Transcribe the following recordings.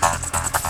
あっ!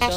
We